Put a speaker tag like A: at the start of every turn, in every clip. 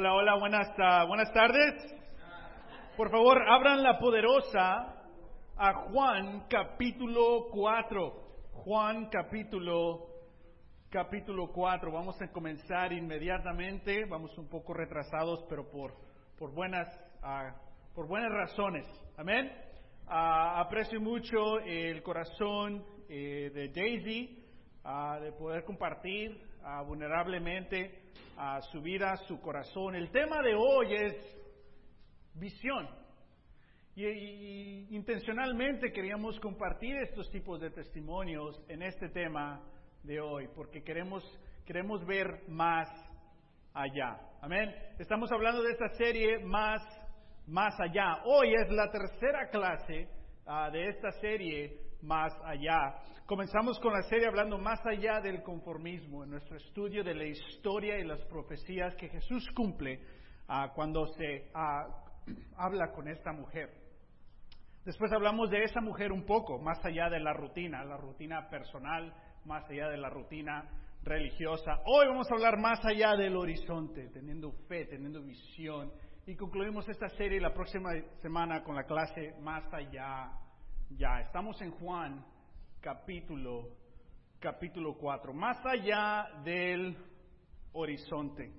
A: Hola, hola, buenas, uh, buenas tardes. Por favor, abran la poderosa a Juan capítulo 4. Juan capítulo capítulo 4. Vamos a comenzar inmediatamente. Vamos un poco retrasados, pero por, por, buenas, uh, por buenas razones. Amén. Uh, aprecio mucho el corazón eh, de Daisy de poder compartir vulnerablemente a su vida, su corazón. El tema de hoy es visión. Y, intencionalmente queríamos compartir estos tipos de testimonios en este tema de hoy, porque queremos, queremos ver más allá. Amén. Estamos hablando de esta serie más, más allá. Hoy es la tercera clase uh, de esta serie más allá. Comenzamos con la serie hablando más allá del conformismo, en nuestro estudio de la historia y las profecías que Jesús cumple uh, cuando se uh, habla con esta mujer. Después hablamos de esa mujer un poco, más allá de la rutina, la rutina personal, más allá de la rutina religiosa. Hoy vamos a hablar más allá del horizonte, teniendo fe, teniendo visión. Y concluimos esta serie la próxima semana con la clase Más allá ya. Estamos en Juan capítulo, capítulo 4, más allá del horizonte.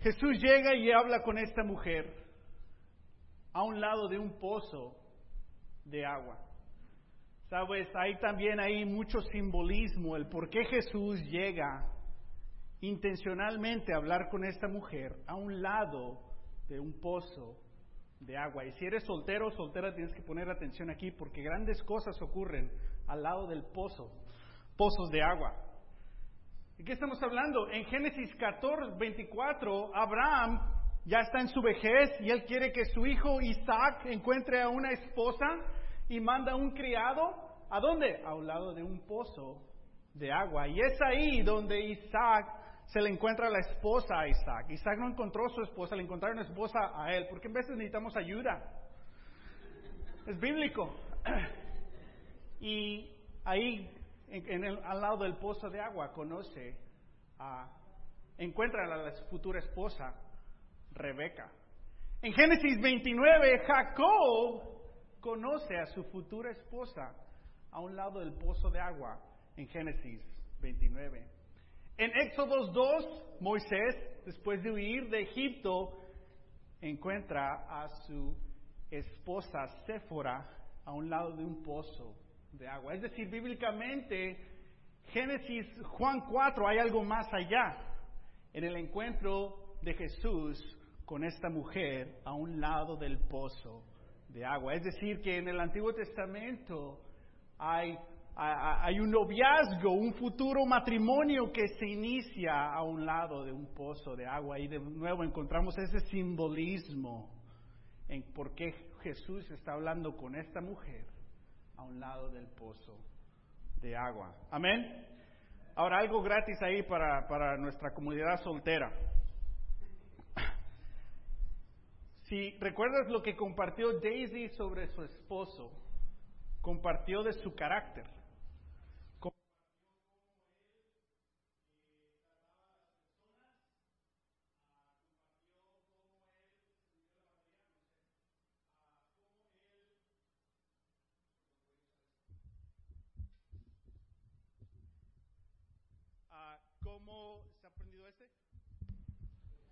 A: Jesús llega y habla con esta mujer a un lado de un pozo de agua. Sabes, hay también ahí mucho simbolismo, el por qué Jesús llega intencionalmente a hablar con esta mujer a un lado de un pozo de agua. Y si eres soltero o soltera, tienes que poner atención aquí porque grandes cosas ocurren al lado del pozo, pozos de agua. ¿De qué estamos hablando? En Génesis 14, 24, Abraham ya está en su vejez y él quiere que su hijo Isaac encuentre a una esposa y manda un criado. ¿A dónde? A un lado de un pozo de agua. Y es ahí donde Isaac se le encuentra la esposa a Isaac. Isaac no encontró su esposa, le encontraron esposa a él, porque en veces necesitamos ayuda. Es bíblico. Y ahí, en, el, al lado del pozo de agua, conoce a, encuentra a la futura esposa, Rebeca. En Génesis 29, Jacob conoce a su futura esposa a un lado del pozo de agua, en Génesis 29. En Éxodo 2, Moisés, después de huir de Egipto, encuentra a su esposa Séfora a un lado de un pozo de agua. Es decir, bíblicamente, Génesis, Juan 4, hay algo más allá en el encuentro de Jesús con esta mujer a un lado del pozo de agua. Es decir, que en el Antiguo Testamento hay hay un noviazgo, un futuro matrimonio que se inicia a un lado de un pozo de agua. Y de nuevo encontramos ese simbolismo en por qué Jesús está hablando con esta mujer a un lado del pozo de agua. Amén. Ahora algo gratis ahí para, para nuestra comunidad soltera. Si recuerdas lo que compartió Daisy sobre su esposo, compartió de su carácter. ¿Cómo aprendido este?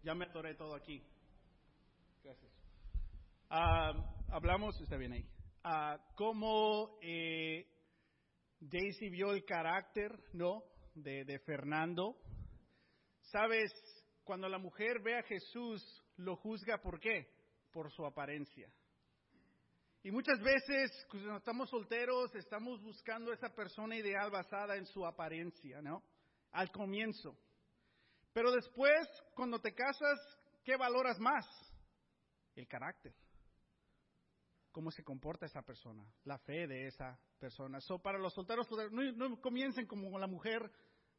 A: Ya me atoré todo aquí. Gracias. Ah, hablamos, está bien ahí. Uh, cómo eh, Daisy vio el carácter, ¿no? De, de Fernando. Sabes, cuando la mujer ve a Jesús, lo juzga por qué? Por su apariencia. Y muchas veces, cuando estamos solteros, estamos buscando esa persona ideal basada en su apariencia, ¿no? al comienzo. Pero después, cuando te casas, ¿qué valoras más? El carácter. ¿Cómo se comporta esa persona? La fe de esa persona. So, para los solteros, no, comiencen como la mujer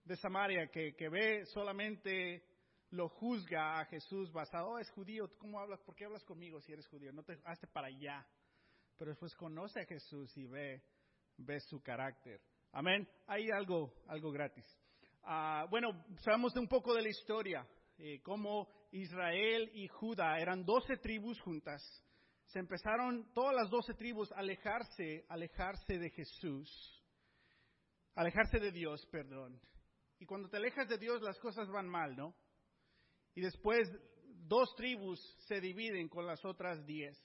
A: de Samaria que, ve solamente lo juzga a Jesús basado, oh, es judío, ¿cómo hablas? ¿Por qué hablas conmigo si eres judío? No te hazte para allá. Pero después conoce a Jesús y ve, ve su carácter. Amén. Hay algo, algo gratis. Ah, bueno, sabemos un poco de la historia. eh, cómo Israel y Judá eran doce tribus juntas. Se empezaron todas las doce tribus a alejarse, alejarse de Jesús, alejarse de Dios, perdón. Y cuando te alejas de Dios las cosas van mal, ¿no? Y después dos tribus se dividen con las otras diez.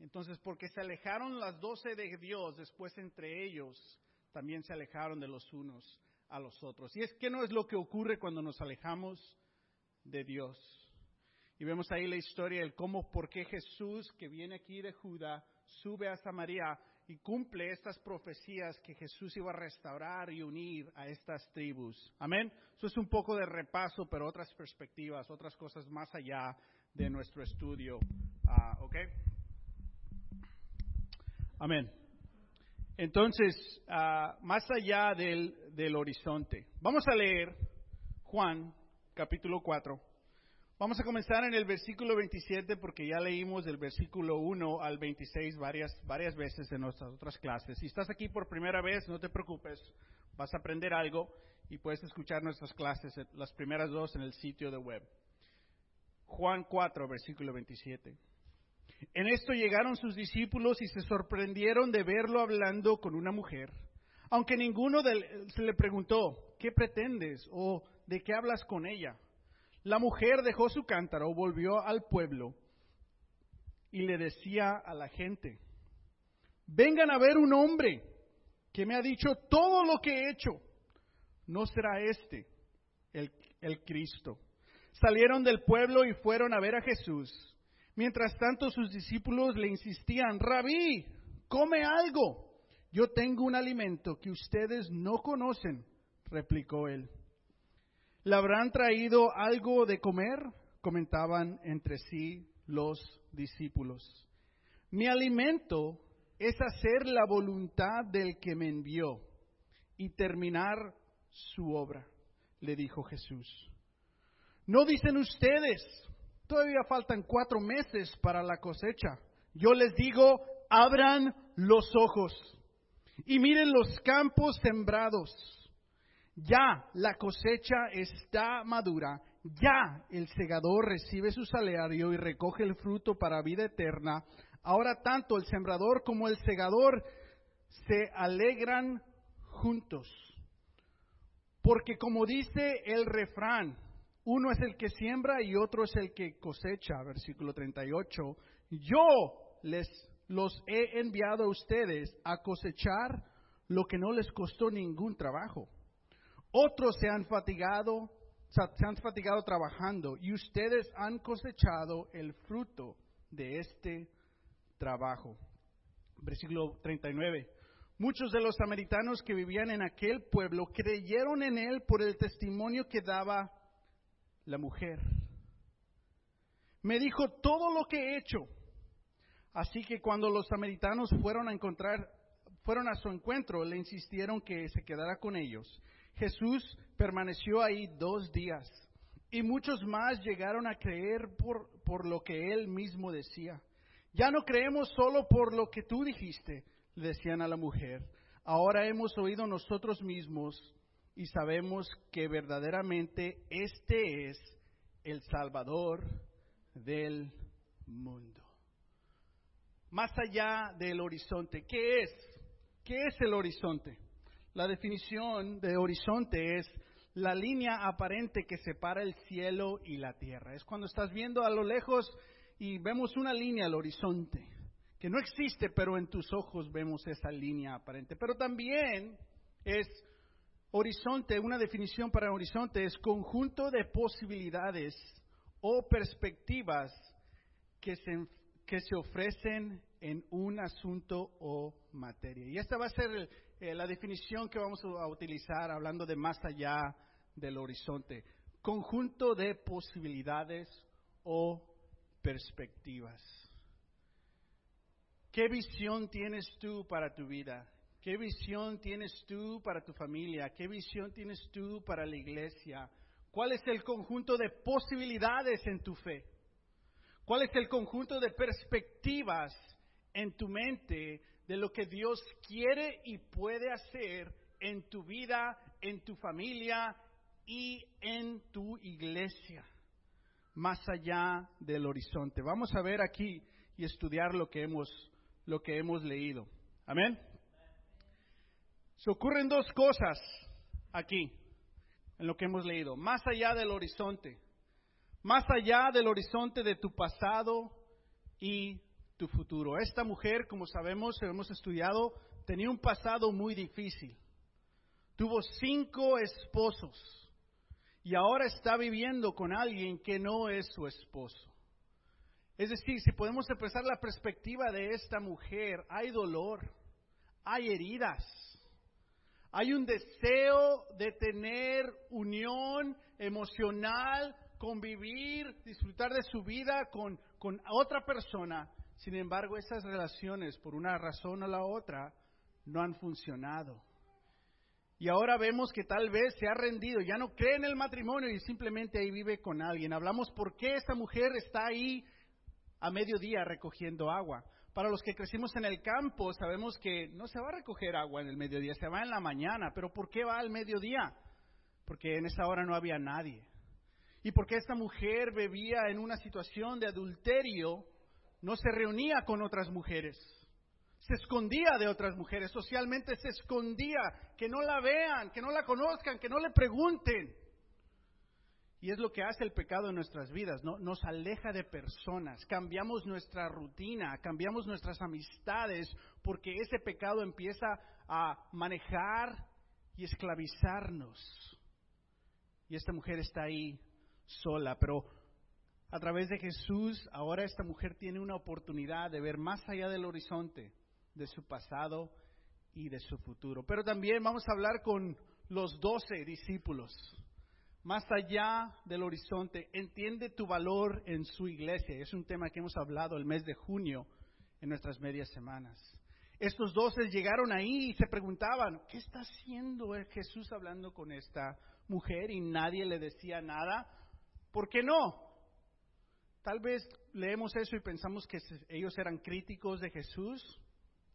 A: Entonces, porque se alejaron las doce de Dios, después entre ellos también se alejaron de los unos a los otros. Y es que no es lo que ocurre cuando nos alejamos de Dios. Y vemos ahí la historia del cómo, por qué Jesús, que viene aquí de Judá, sube a Samaria y cumple estas profecías que Jesús iba a restaurar y unir a estas tribus. Amén. Eso es un poco de repaso, pero otras perspectivas, otras cosas más allá de nuestro estudio. Ah, ¿Ok? Amén. Entonces, ah, más allá del, del horizonte, vamos a leer Juan capítulo 4. Vamos a comenzar en el versículo 27 porque ya leímos del versículo 1 al 26 varias, varias veces en nuestras otras clases. Si estás aquí por primera vez, no te preocupes, vas a aprender algo y puedes escuchar nuestras clases, las primeras dos en el sitio de web. Juan 4, versículo 27. En esto llegaron sus discípulos y se sorprendieron de verlo hablando con una mujer. Aunque ninguno se le preguntó, ¿qué pretendes? o ¿de qué hablas con ella? La mujer dejó su cántaro, volvió al pueblo y le decía a la gente, vengan a ver un hombre que me ha dicho todo lo que he hecho. ¿No será este el, el Cristo? Salieron del pueblo y fueron a ver a Jesús. Mientras tanto sus discípulos le insistían, rabí, come algo. Yo tengo un alimento que ustedes no conocen, replicó él. ¿Le habrán traído algo de comer? comentaban entre sí los discípulos. Mi alimento es hacer la voluntad del que me envió y terminar su obra, le dijo Jesús. ¿No dicen ustedes, todavía faltan cuatro meses para la cosecha? Yo les digo, abran los ojos y miren los campos sembrados ya la cosecha está madura, ya el segador recibe su salario y recoge el fruto para vida eterna. Ahora tanto el sembrador como el segador se alegran juntos. Porque como dice el refrán, uno es el que siembra y otro es el que cosecha, versículo 38. Yo les los he enviado a ustedes a cosechar lo que no les costó ningún trabajo. Otros se han fatigado, se han fatigado trabajando y ustedes han cosechado el fruto de este trabajo. Versículo 39. Muchos de los samaritanos que vivían en aquel pueblo creyeron en él por el testimonio que daba la mujer. Me dijo todo lo que he hecho. Así que cuando los samaritanos fueron a encontrar, fueron a su encuentro, le insistieron que se quedara con ellos. Jesús permaneció ahí dos días y muchos más llegaron a creer por, por lo que él mismo decía. Ya no creemos solo por lo que tú dijiste, decían a la mujer. Ahora hemos oído nosotros mismos y sabemos que verdaderamente este es el Salvador del mundo. Más allá del horizonte, ¿qué es? ¿Qué es el horizonte? La definición de horizonte es la línea aparente que separa el cielo y la tierra. Es cuando estás viendo a lo lejos y vemos una línea al horizonte, que no existe, pero en tus ojos vemos esa línea aparente. Pero también es horizonte, una definición para horizonte es conjunto de posibilidades o perspectivas que se, que se ofrecen en un asunto o materia. Y esta va a ser el, eh, la definición que vamos a utilizar hablando de más allá del horizonte. Conjunto de posibilidades o perspectivas. ¿Qué visión tienes tú para tu vida? ¿Qué visión tienes tú para tu familia? ¿Qué visión tienes tú para la iglesia? ¿Cuál es el conjunto de posibilidades en tu fe? ¿Cuál es el conjunto de perspectivas en tu mente de lo que Dios quiere y puede hacer en tu vida, en tu familia y en tu iglesia. más allá del horizonte. Vamos a ver aquí y estudiar lo que hemos, lo que hemos leído. Amén. Se ocurren dos cosas aquí en lo que hemos leído. Más allá del horizonte. Más allá del horizonte de tu pasado y tu futuro. Esta mujer, como sabemos, hemos estudiado, tenía un pasado muy difícil. Tuvo cinco esposos y ahora está viviendo con alguien que no es su esposo. Es decir, si podemos empezar la perspectiva de esta mujer, hay dolor, hay heridas, hay un deseo de tener unión emocional, convivir, disfrutar de su vida con, otra persona. Sin embargo, esas relaciones, por una razón o la otra, no han funcionado. Y ahora vemos que tal vez se ha rendido, ya no cree en el matrimonio y simplemente ahí vive con alguien. Hablamos por qué esta mujer está ahí a mediodía recogiendo agua. Para los que crecimos en el campo, sabemos que no se va a recoger agua en el mediodía, se va en la mañana. Pero ¿por qué va al mediodía? Porque en esa hora no había nadie. Y porque esta mujer bebía en una situación de adulterio, no se reunía con otras mujeres se escondía de otras mujeres, socialmente se escondía, que no la vean, que no la conozcan, que no le pregunten. Y es lo que hace el pecado en nuestras vidas, ¿no? Nos aleja de personas, cambiamos nuestra rutina, cambiamos nuestras amistades, porque ese pecado empieza a manejar y esclavizarnos. Y esta mujer está ahí sola, pero a través de Jesús, ahora esta mujer tiene una oportunidad de ver más allá del horizonte de su pasado y de su futuro. Pero también vamos a hablar con los doce discípulos. Más allá del horizonte, entiende tu valor en su iglesia. Es un tema que hemos hablado el mes de junio en nuestras medias semanas. Estos doce llegaron ahí y se preguntaban, ¿qué está haciendo Jesús hablando con esta mujer? Y nadie le decía nada. ¿Por qué no? Tal vez leemos eso y pensamos que ellos eran críticos de Jesús.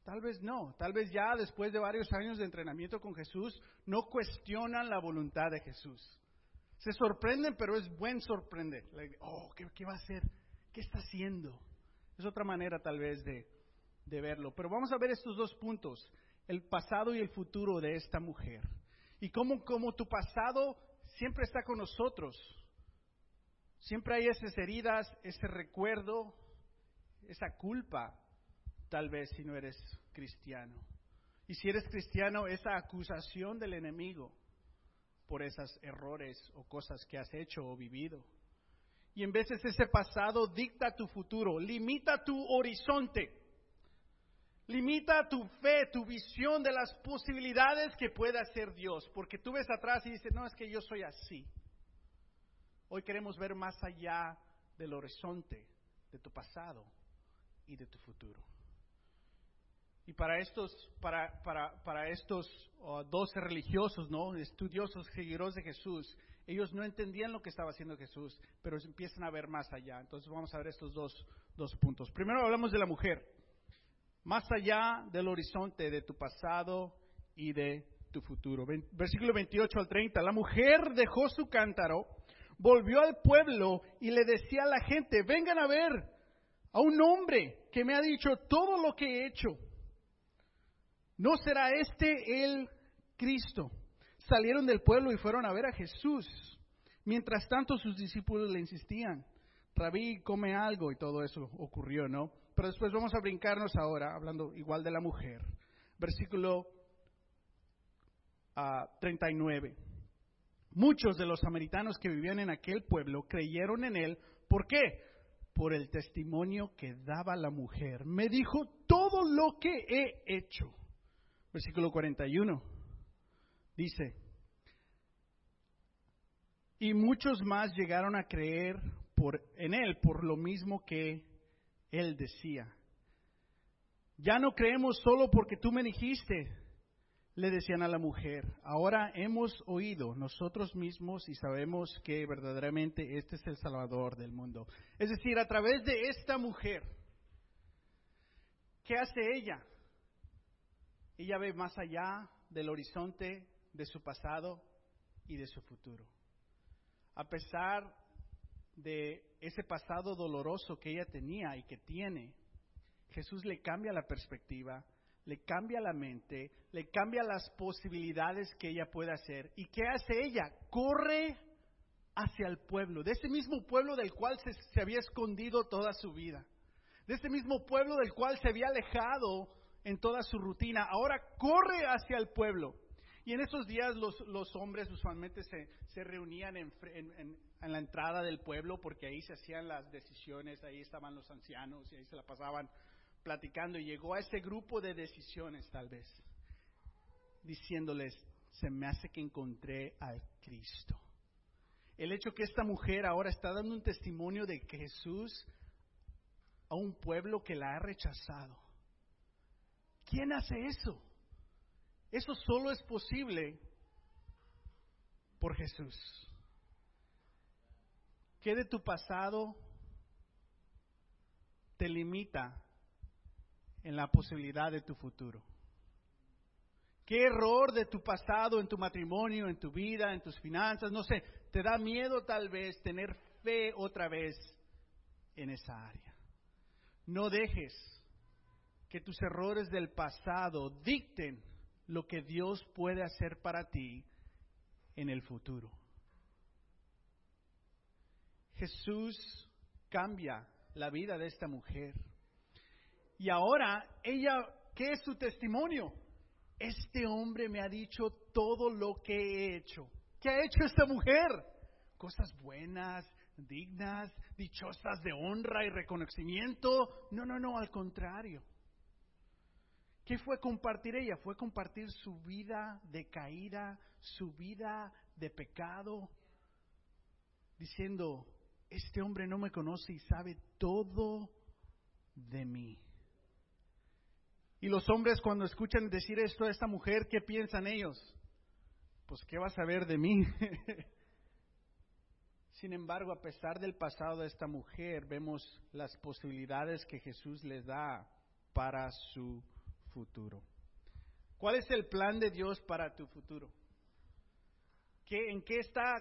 A: Tal vez no, tal vez ya después de varios años de entrenamiento con Jesús no cuestionan la voluntad de Jesús. Se sorprenden, pero es buen sorprender. Oh, ¿qué, va a hacer? ¿Qué está haciendo? Es otra manera tal vez de, de verlo. Pero vamos a ver estos dos puntos, el pasado y el futuro de esta mujer. Y cómo, cómo tu pasado siempre está con nosotros. Siempre hay esas heridas, ese recuerdo, esa culpa tal vez si no eres cristiano. Y si eres cristiano, esa acusación del enemigo por esos errores o cosas que has hecho o vivido. Y en veces ese pasado dicta tu futuro, limita tu horizonte, limita tu fe, tu visión de las posibilidades que pueda hacer Dios. Porque tú ves atrás y dices, no, es que yo soy así. Hoy queremos ver más allá del horizonte de tu pasado y de tu futuro. Y para estos, para, para, para estos oh, doce religiosos, ¿no? estudiosos, seguidores de Jesús, ellos no entendían lo que estaba haciendo Jesús, pero empiezan a ver más allá. Entonces vamos a ver estos dos, dos puntos. Primero hablamos de la mujer. Más allá del horizonte de tu pasado y de tu futuro. Versículo 28 al 30. La mujer dejó su cántaro, volvió al pueblo y le decía a la gente, vengan a ver a un hombre que me ha dicho todo lo que he hecho. ¿No será este el Cristo? Salieron del pueblo y fueron a ver a Jesús. Mientras tanto sus discípulos le insistían, Rabí, come algo y todo eso ocurrió, ¿no? Pero después vamos a brincarnos ahora, hablando igual de la mujer. Versículo 39. Ah, Muchos de los samaritanos que vivían en aquel pueblo creyeron en él. ¿Por qué? Por el testimonio que daba la mujer. Me dijo todo lo que he hecho versículo 41. Dice, y muchos más llegaron a creer por, en él por lo mismo que él decía. Ya no creemos solo porque tú me dijiste, le decían a la mujer, ahora hemos oído nosotros mismos y sabemos que verdaderamente este es el Salvador del mundo. Es decir, a través de esta mujer, ¿qué hace ella? Ella ve más allá del horizonte de su pasado y de su futuro. A pesar de ese pasado doloroso que ella tenía y que tiene, Jesús le cambia la perspectiva, le cambia la mente, le cambia las posibilidades que ella puede hacer. ¿Y qué hace ella? Corre hacia el pueblo, de ese mismo pueblo del cual se, se había escondido toda su vida, de ese mismo pueblo del cual se había alejado en toda su rutina. Ahora corre hacia el pueblo. Y en esos días los, hombres usualmente se, reunían en, la entrada del pueblo porque ahí se hacían las decisiones, ahí estaban los ancianos y ahí se la pasaban platicando. Y llegó a ese grupo de decisiones tal vez, diciéndoles, se me hace que encontré al Cristo. El hecho que esta mujer ahora está dando un testimonio de Jesús a un pueblo que la ha rechazado. ¿Quién hace eso? Eso solo es posible por Jesús. ¿Qué de tu pasado te limita en la posibilidad de tu futuro? ¿Qué error de tu pasado en tu matrimonio, en tu vida, en tus finanzas, no sé, te da miedo tal vez tener fe otra vez en esa área? No dejes que tus errores del pasado dicten lo que Dios puede hacer para ti en el futuro. Jesús cambia la vida de esta mujer. Y ahora ella, ¿qué es su testimonio? Este hombre me ha dicho todo lo que he hecho. ¿Qué ha hecho esta mujer? Cosas buenas, dignas, dichosas de honra y reconocimiento. No, no, no, al contrario. ¿Qué fue compartir ella? Fue compartir su vida de caída, su vida de pecado, diciendo, este hombre no me conoce y sabe todo de mí. Y los hombres cuando escuchan decir esto a esta mujer, ¿qué piensan ellos? Pues, ¿qué va a saber de mí? Sin embargo, a pesar del pasado de esta mujer, vemos las posibilidades que Jesús les da para su futuro. ¿Cuál es el plan de Dios para tu futuro? ¿Qué, ¿En qué está,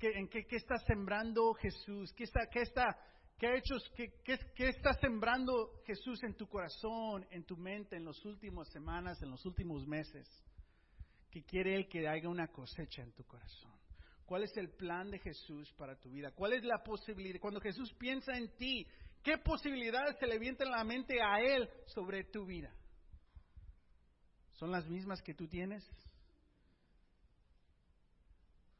A: en qué, está sembrando Jesús? ¿Qué está, qué está, qué ha hecho, qué, qué, está sembrando Jesús en tu corazón, en tu mente, en las últimas semanas, en los últimos meses? Que quiere Él que haya una cosecha en tu corazón. ¿Cuál es el plan de Jesús para tu vida? ¿Cuál es la posibilidad? Cuando Jesús piensa en ti, ¿qué posibilidades se le vienen en la mente a Él sobre tu vida? ¿Son las mismas que tú tienes?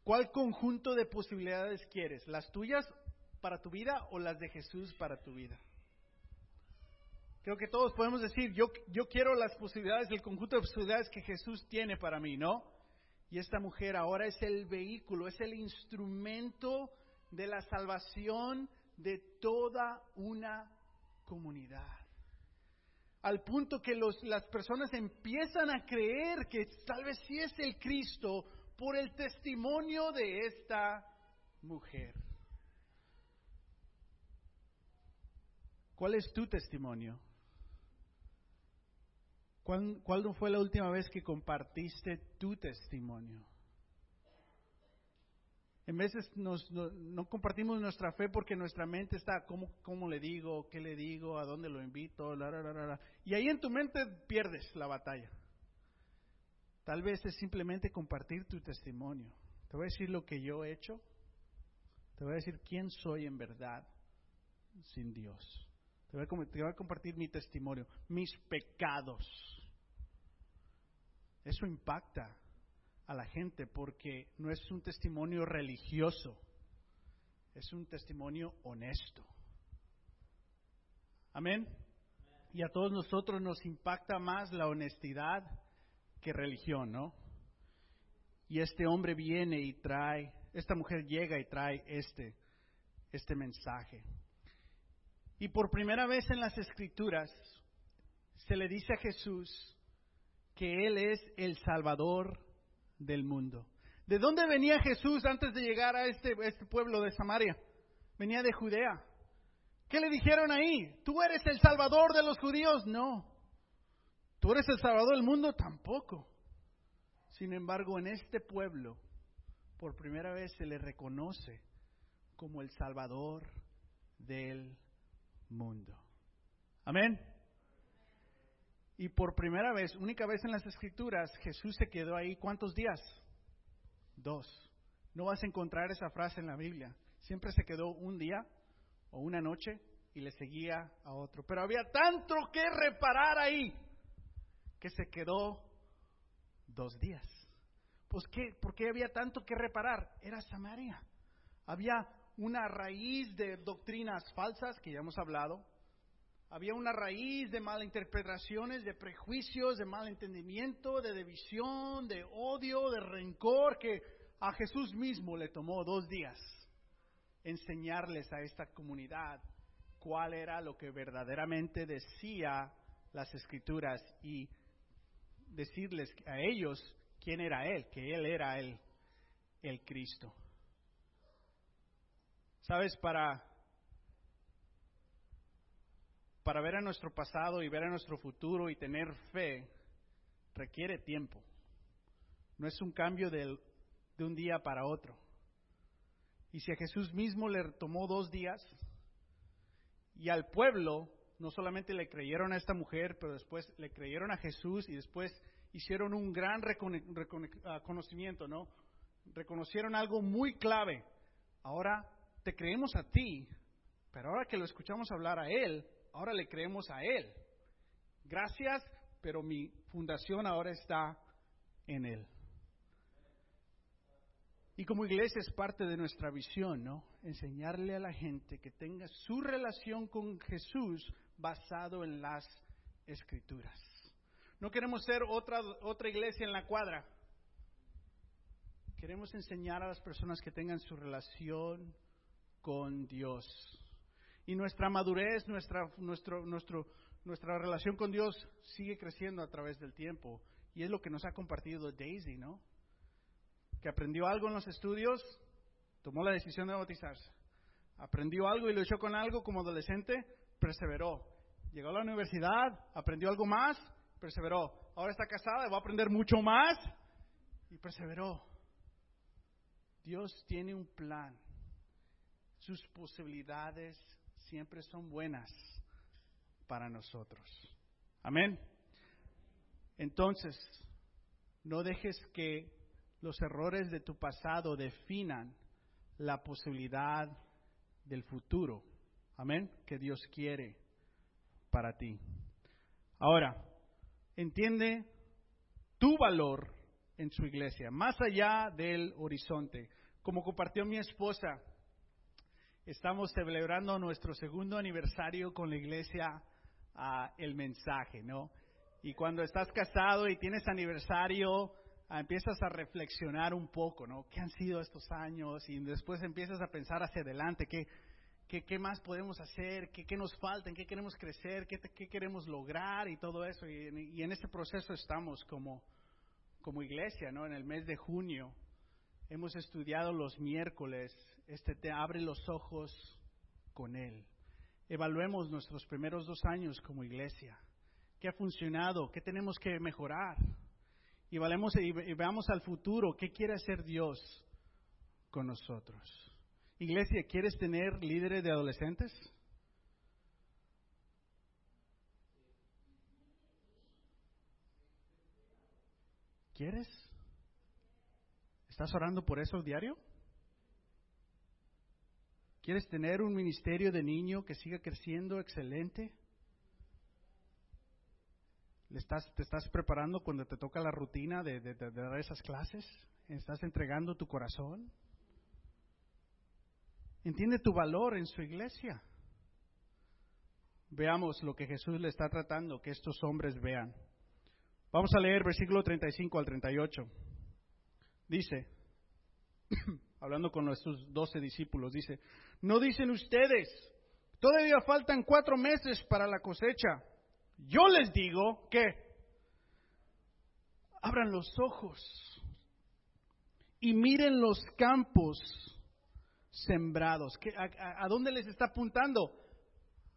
A: ¿Cuál conjunto de posibilidades quieres? ¿Las tuyas para tu vida o las de Jesús para tu vida? Creo que todos podemos decir, yo, yo quiero las posibilidades, el conjunto de posibilidades que Jesús tiene para mí, ¿no? Y esta mujer ahora es el vehículo, es el instrumento de la salvación de toda una comunidad al punto que los, las personas empiezan a creer que tal vez sí es el Cristo por el testimonio de esta mujer. ¿Cuál es tu testimonio? ¿Cuándo fue la última vez que compartiste tu testimonio? En veces nos, no, compartimos nuestra fe porque nuestra mente está, ¿cómo, ¿cómo, le digo? ¿Qué le digo? ¿A dónde lo invito? y ahí en tu mente pierdes la batalla. Tal vez es simplemente compartir tu testimonio. Te voy a decir lo que yo he hecho. Te voy a decir quién soy en verdad sin Dios. Te voy a, te voy a compartir mi testimonio, mis pecados. Eso impacta a la gente porque no es un testimonio religioso, es un testimonio honesto. Amén. Y a todos nosotros nos impacta más la honestidad que religión, ¿no? Y este hombre viene y trae, esta mujer llega y trae este, este mensaje. Y por primera vez en las escrituras se le dice a Jesús que Él es el Salvador del mundo. ¿De dónde venía Jesús antes de llegar a este, este pueblo de Samaria? Venía de Judea. ¿Qué le dijeron ahí? ¿Tú eres el salvador de los judíos? No. ¿Tú eres el salvador del mundo? Tampoco. Sin embargo, en este pueblo, por primera vez se le reconoce como el Salvador del mundo. Amén. Y por primera vez, única vez en las Escrituras, Jesús se quedó ahí cuántos días? Dos. No vas a encontrar esa frase en la Biblia. Siempre se quedó un día o una noche y le seguía a otro. Pero había tanto que reparar ahí que se quedó dos días. Pues ¿qué? ¿por qué había tanto que reparar? Era Samaria. Había una raíz de doctrinas falsas que ya hemos hablado. Había una raíz de malinterpretaciones, de prejuicios, de malentendimiento, de división, de odio, de rencor que a Jesús mismo le tomó dos días enseñarles a esta comunidad cuál era lo que verdaderamente decía las escrituras y decirles a ellos quién era Él, que Él era el, el Cristo. Sabes, para, para ver a nuestro pasado y ver a nuestro futuro y tener fe, requiere tiempo. No es un cambio de un día para otro. Y si a Jesús mismo le tomó dos días, y al pueblo no solamente le creyeron a esta mujer, pero después le creyeron a Jesús y después hicieron un gran reconocimiento, ¿no? Reconocieron algo muy clave. Ahora te creemos a ti, pero ahora que lo escuchamos hablar a Él, ahora le creemos a Él. Gracias, pero mi fundación ahora está en Él. Y como iglesia es parte de nuestra visión, ¿no? Enseñarle a la gente que tenga su relación con Jesús basado en las escrituras. No queremos ser otra, otra iglesia en la cuadra. Queremos enseñar a las personas que tengan su relación con Dios. Y nuestra madurez, nuestra, nuestro, nuestro, nuestra relación con Dios sigue creciendo a través del tiempo. Y es lo que nos ha compartido Daisy, ¿no? que aprendió algo en los estudios, tomó la decisión de bautizarse. Aprendió algo y luchó con algo como adolescente, perseveró. Llegó a la universidad, aprendió algo más, perseveró. Ahora está casada y va a aprender mucho más y perseveró. Dios tiene un plan. Sus posibilidades siempre son buenas para nosotros. Amén. Entonces, no dejes que los errores de tu pasado definan la posibilidad del futuro. Amén. Que Dios quiere para ti. Ahora, entiende tu valor en su iglesia, más allá del horizonte. Como compartió mi esposa, estamos celebrando nuestro segundo aniversario con la iglesia, ah, el mensaje, ¿no? Y cuando estás casado y tienes aniversario, empiezas a reflexionar un poco, ¿no? ¿Qué han sido estos años? Y después empiezas a pensar hacia adelante, ¿qué, qué, qué más podemos hacer? ¿Qué, ¿Qué, nos falta? ¿En qué queremos crecer? ¿Qué, qué queremos lograr? Y todo eso. Y, y en ese proceso estamos como, como iglesia, ¿no? En el mes de junio hemos estudiado los miércoles, este te abre los ojos con Él. Evaluemos nuestros primeros dos años como iglesia. ¿Qué ha funcionado? ¿Qué tenemos que mejorar? y, y veamos al futuro, ¿qué quiere hacer Dios con nosotros? Iglesia, ¿quieres tener líderes de adolescentes? ¿Quieres? ¿Estás orando por eso diario? ¿Quieres tener un ministerio de niño que siga creciendo excelente? ¿Te estás preparando cuando te toca la rutina de, dar esas clases? ¿Estás entregando tu corazón? Entiende tu valor en su iglesia. Veamos lo que Jesús le está tratando que estos hombres vean. Vamos a leer versículo 35 al 38. Dice, hablando con nuestros doce discípulos, dice, no dicen ustedes, todavía faltan cuatro meses para la cosecha. Yo les digo que abran los ojos y miren los campos sembrados. a, dónde les está apuntando?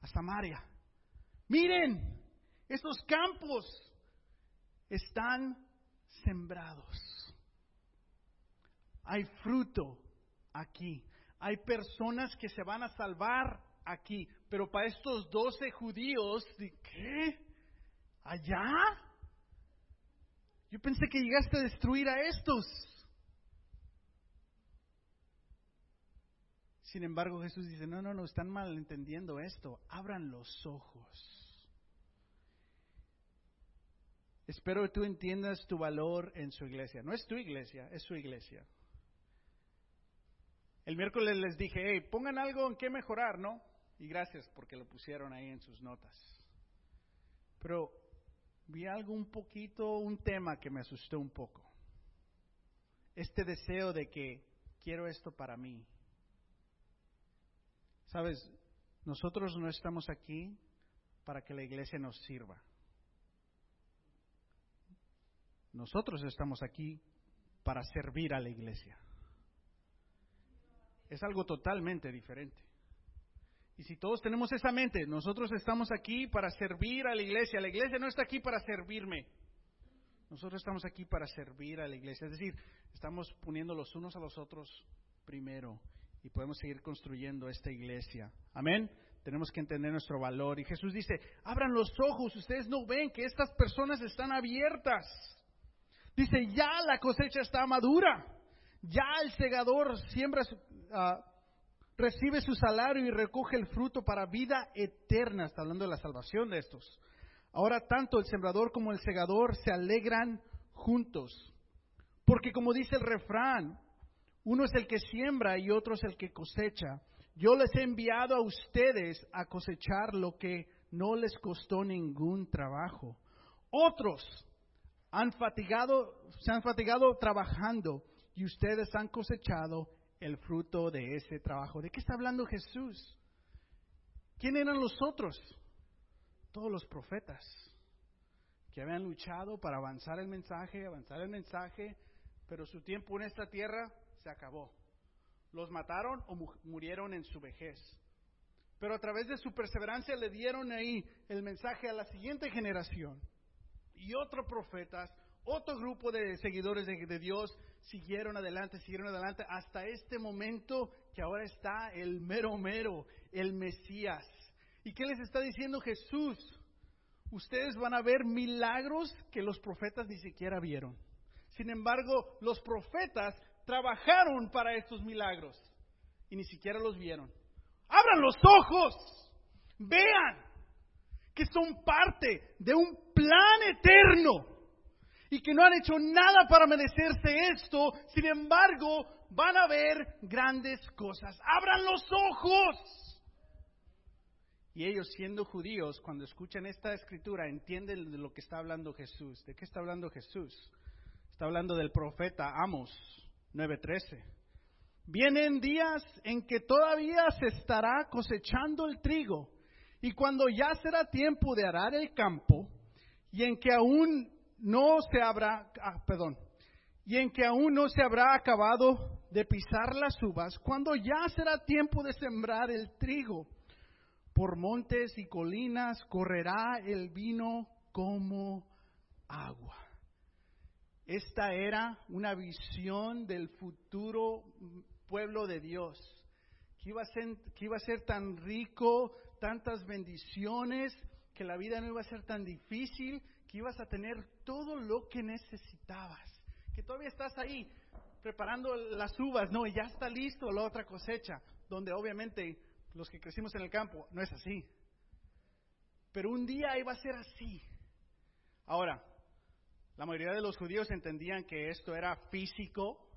A: A Samaria. Miren, esos campos están sembrados. Hay fruto aquí. hay personas que se van a salvar aquí. Pero para estos doce judíos, ¿qué? ¿Allá? Yo pensé que llegaste a destruir a estos. Sin embargo, Jesús dice, no, no, no, están mal entendiendo esto. Abran los ojos. Espero que tú entiendas tu valor en su iglesia. No es tu iglesia, es su iglesia. El miércoles les dije, hey, pongan algo en qué mejorar, ¿no? Y gracias porque lo pusieron ahí en sus notas. Pero vi algo un poquito, un tema que me asustó un poco. Este deseo de que quiero esto para mí. Sabes, nosotros no estamos aquí para que la iglesia nos sirva. Nosotros estamos aquí para servir a la iglesia. Es algo totalmente diferente. Y si todos tenemos esa mente, nosotros estamos aquí para servir a la iglesia. La iglesia no está aquí para servirme. Nosotros estamos aquí para servir a la iglesia. Es decir, estamos poniendo los unos a los otros primero y podemos seguir construyendo esta iglesia. Amén. Tenemos que entender nuestro valor. Y Jesús dice, abran los ojos, ustedes no ven que estas personas están abiertas. Dice, ya la cosecha está madura, ya el segador siembra, uh, recibe su salario y recoge el fruto para vida eterna. Está hablando de la salvación de estos. Ahora tanto el sembrador como el segador se alegran juntos. Porque como dice el refrán, uno es el que siembra y otro es el que cosecha. Yo les he enviado a ustedes a cosechar lo que no les costó ningún trabajo. Otros han fatigado, se han fatigado trabajando y ustedes han cosechado el fruto de ese trabajo. ¿De qué está hablando Jesús? ¿Quién eran los otros? Todos los profetas que habían luchado para avanzar el mensaje, avanzar el mensaje, pero su tiempo en esta tierra se acabó. Los mataron o murieron en su vejez. Pero a través de su perseverancia le dieron ahí el mensaje a la siguiente generación y otros profetas, otro grupo de seguidores de, Dios siguieron adelante, siguieron adelante hasta este momento que ahora está el mero mero, el Mesías. ¿Y qué les está diciendo Jesús? Ustedes van a ver milagros que los profetas ni siquiera vieron. Sin embargo, los profetas trabajaron para estos milagros y ni siquiera los vieron. Abran los ojos, vean que son parte de un plan eterno y que no han hecho nada para merecerse esto, sin embargo, van a ver grandes cosas. Abran los ojos. Y ellos, siendo judíos, cuando escuchan esta escritura, entienden de lo que está hablando Jesús. ¿De qué está hablando Jesús? Está hablando del profeta Amos 9:13. Vienen días en que todavía se estará cosechando el trigo y cuando ya será tiempo de arar el campo, y en que aún no se habrá, ah, perdón, y en que aún no se habrá acabado de pisar las uvas, cuando ya será tiempo de sembrar el trigo, por montes y colinas correrá el vino como agua. Esta era una visión del futuro pueblo de Dios, que iba a que iba a ser tan rico, tantas bendiciones, que la vida no iba a ser tan difícil, que ibas a tener todo lo que necesitabas, que todavía estás ahí preparando las uvas, no, ya está listo la otra cosecha, donde obviamente los que crecimos en el campo no es así. Pero un día iba a ser así. Ahora, la mayoría de los judíos entendían que esto era físico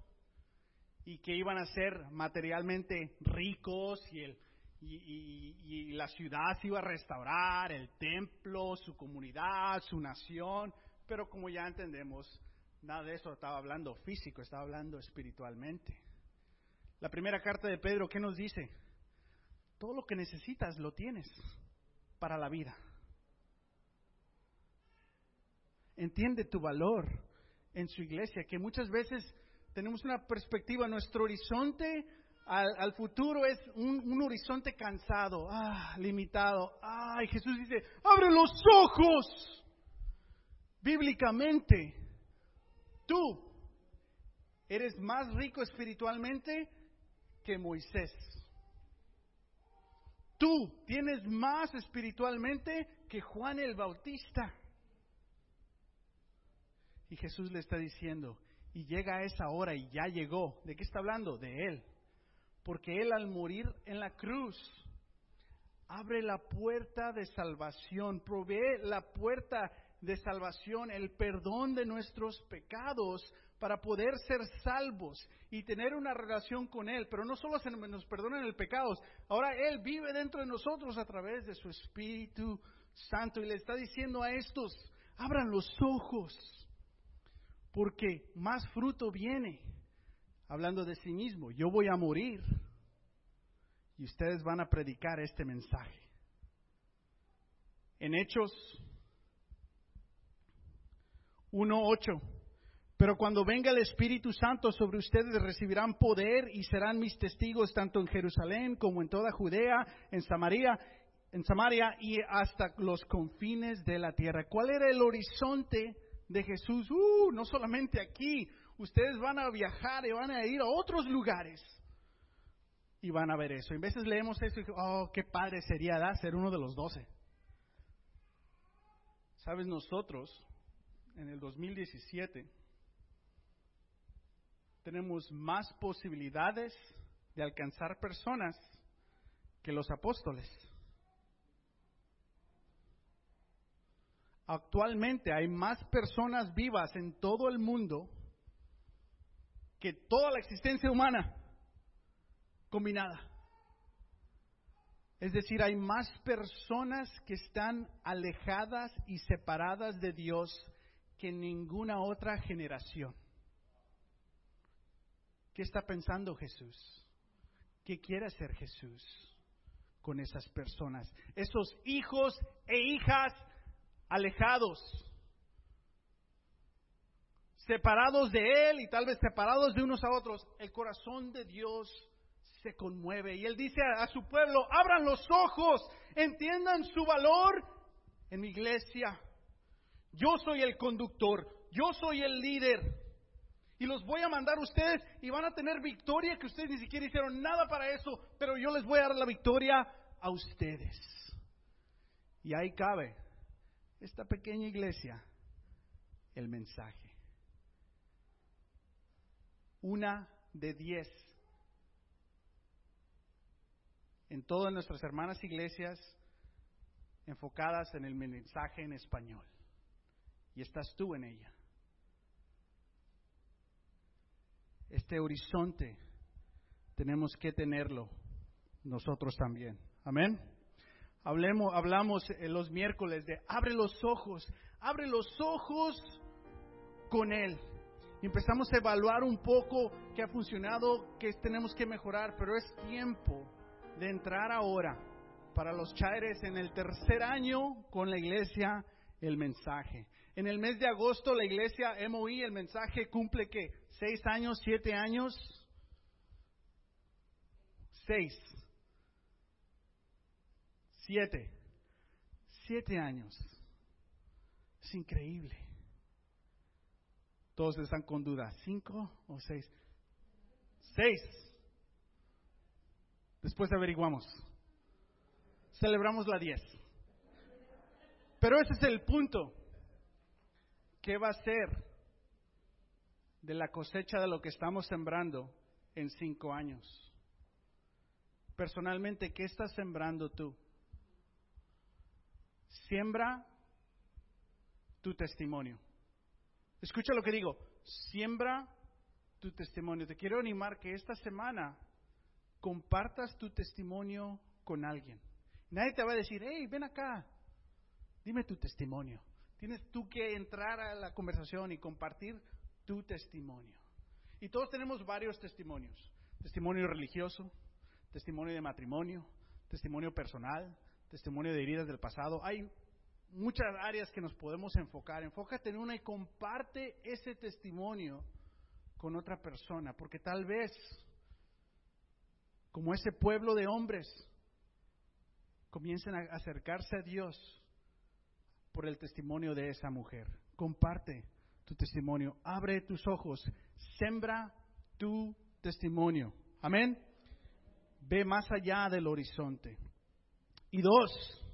A: y que iban a ser materialmente ricos y el y, la ciudad se iba a restaurar, el templo, su comunidad, su nación, pero como ya entendemos, nada de eso estaba hablando físico, estaba hablando espiritualmente. La primera carta de Pedro, ¿qué nos dice? Todo lo que necesitas lo tienes para la vida. Entiende tu valor en su iglesia, que muchas veces tenemos una perspectiva, nuestro horizonte al, futuro es un, horizonte cansado, ah, limitado. Ay, Jesús dice, abre los ojos. Bíblicamente, tú eres más rico espiritualmente que Moisés. Tú tienes más espiritualmente que Juan el Bautista. Y Jesús le está diciendo, y llega esa hora y ya llegó. ¿De qué está hablando? De Él. Porque Él al morir en la cruz abre la puerta de salvación, provee la puerta de salvación, el perdón de nuestros pecados para poder ser salvos y tener una relación con Él. Pero no solo se nos perdonan el pecado, ahora Él vive dentro de nosotros a través de su Espíritu Santo y le está diciendo a estos, abran los ojos, porque más fruto viene. Hablando de sí mismo, yo voy a morir y ustedes van a predicar este mensaje. En Hechos 1.8. Pero cuando venga el Espíritu Santo sobre ustedes recibirán poder y serán mis testigos tanto en Jerusalén como en toda Judea, en Samaria, en Samaria y hasta los confines de la tierra. ¿Cuál era el horizonte de Jesús? Uh, no solamente aquí, ustedes van a viajar y van a ir a otros lugares y van a ver eso. En veces leemos eso y oh, qué padre sería da ser uno de los doce. Sabes, nosotros en el 2017 tenemos más posibilidades de alcanzar personas que los apóstoles. Actualmente hay más personas vivas en todo el mundo que toda la existencia humana combinada. Es decir, hay más personas que están alejadas y separadas de Dios que ninguna otra generación. ¿Qué está pensando Jesús? ¿Qué quiere hacer Jesús con esas personas? Esos hijos e hijas alejados, separados de Él y tal vez separados de unos a otros. El corazón de Dios se conmueve y Él dice a, su pueblo, abran los ojos, entiendan su valor en mi iglesia. Yo soy el conductor, yo soy el líder. Y los voy a mandar a ustedes y van a tener victoria que ustedes ni siquiera hicieron nada para eso, pero yo les voy a dar la victoria a ustedes. Y ahí cabe esta pequeña iglesia el mensaje. Una de diez. En todas nuestras hermanas iglesias enfocadas en el mensaje en español y estás tú en ella. Este horizonte tenemos que tenerlo nosotros también. Amén. Hablemos, hablamos en los miércoles de abre los ojos, abre los ojos con Él. Empezamos a evaluar un poco qué ha funcionado, qué tenemos que mejorar, pero es tiempo de entrar ahora para los chaires en el tercer año con la iglesia el mensaje. En el mes de agosto la iglesia MOI, el mensaje cumple que seis años, siete años, seis, siete, siete años. Es increíble. Todos están con duda, cinco o seis. Seis. Después averiguamos. Celebramos la diez. Pero ese es el punto. ¿Qué va a ser de la cosecha de lo que estamos sembrando en cinco años? Personalmente, ¿qué estás sembrando tú? Siembra tu testimonio. Escucha lo que digo. Siembra tu testimonio. Te quiero animar que esta semana compartas tu testimonio con alguien. Nadie te va a decir, hey, ven acá, dime tu testimonio. Tienes tú que entrar a la conversación y compartir tu testimonio. Y todos tenemos varios testimonios. Testimonio religioso, testimonio de matrimonio, testimonio personal, testimonio de heridas del pasado. Hay muchas áreas que nos podemos enfocar. Enfócate en una y comparte ese testimonio con otra persona, porque tal vez, como ese pueblo de hombres, comiencen a acercarse a Dios por el testimonio de esa mujer. Comparte tu testimonio, abre tus ojos, sembra tu testimonio. Amén. ve más allá del horizonte. Y dos,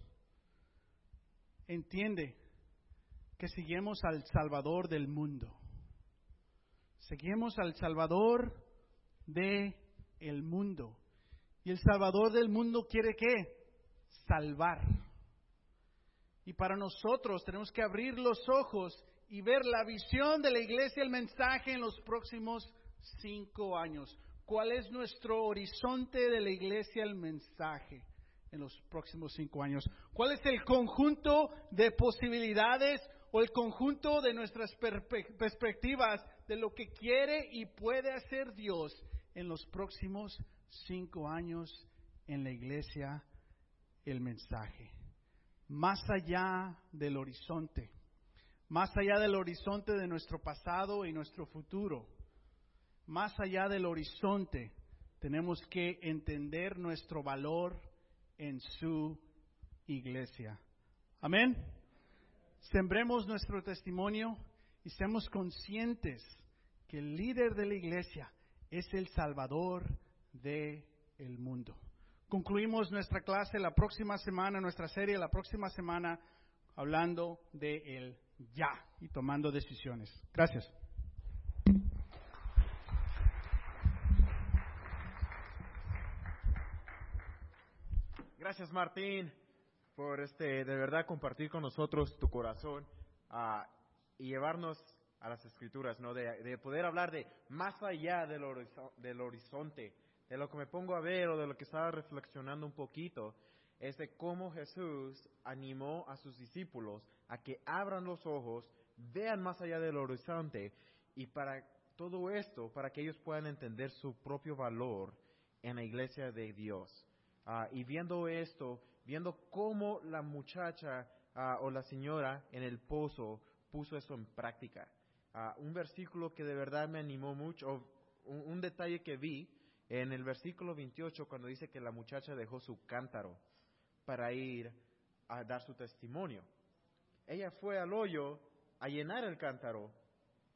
A: entiende que seguimos al Salvador del mundo. Seguimos al Salvador de el mundo. Y el Salvador del mundo quiere qué? Salvar. Y para nosotros tenemos que abrir los ojos y ver la visión de la iglesia, el mensaje en los próximos cinco años. ¿Cuál es nuestro horizonte de la iglesia, el mensaje en los próximos cinco años? ¿Cuál es el conjunto de posibilidades o el conjunto de nuestras perspectivas de lo que quiere y puede hacer Dios en los próximos cinco años en la iglesia, el mensaje? Más allá del horizonte, más allá del horizonte de nuestro pasado y nuestro futuro más allá del horizonte, tenemos que entender nuestro valor en su iglesia. Amén. Sembremos nuestro testimonio y seamos conscientes que el líder de la iglesia es el Salvador del el mundo. Concluimos nuestra clase la próxima semana, nuestra serie la próxima semana, hablando de el ya y tomando decisiones. Gracias.
B: Gracias Martín por este de verdad compartir con nosotros tu corazón uh, y llevarnos a las escrituras, ¿no? De, de, poder hablar de más allá del, del horizonte, de lo que me pongo a ver o de lo que estaba reflexionando un poquito, es de cómo Jesús animó a sus discípulos a que abran los ojos, vean más allá del horizonte y para todo esto, para que ellos puedan entender su propio valor en la iglesia de Dios. Uh, y viendo esto, viendo cómo la muchacha uh, o la señora en el pozo puso eso en práctica. Uh, un versículo que de verdad me animó mucho, un, un, detalle que vi en el versículo 28 cuando dice que la muchacha dejó su cántaro para ir a dar su testimonio. Ella fue al hoyo a llenar el cántaro,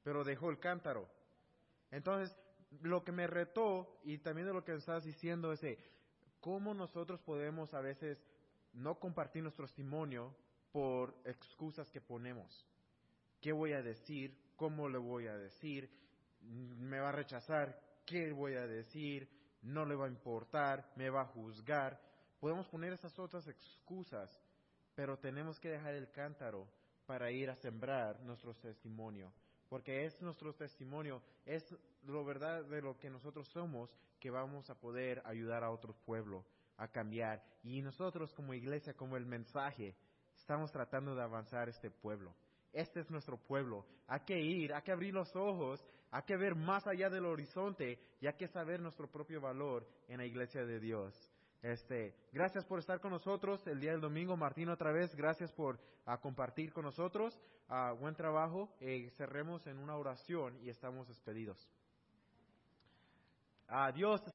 B: pero dejó el cántaro. Entonces, lo que me retó y también de lo que estás diciendo es cómo nosotros podemos a veces no compartir nuestro testimonio por excusas que ponemos. ¿Qué voy a decir? ¿Cómo le voy a decir? ¿Me va a rechazar? ¿Qué voy a decir? ¿No le va a importar? ¿Me va a juzgar? Podemos poner esas otras excusas, pero tenemos que dejar el cántaro para ir a sembrar nuestro testimonio porque es nuestro testimonio, es lo verdad de lo que nosotros somos que vamos a poder ayudar a otro pueblo a cambiar. Y nosotros como iglesia, como el mensaje, estamos tratando de avanzar este pueblo. Este es nuestro pueblo. Hay que ir, hay que abrir los ojos, hay que ver más allá del horizonte y hay que saber nuestro propio valor en la iglesia de Dios. Este, gracias por estar con nosotros el día del domingo. Martín, otra vez, gracias por uh, compartir con nosotros. Uh, buen trabajo. Eh, cerremos en una oración y estamos despedidos. Adiós.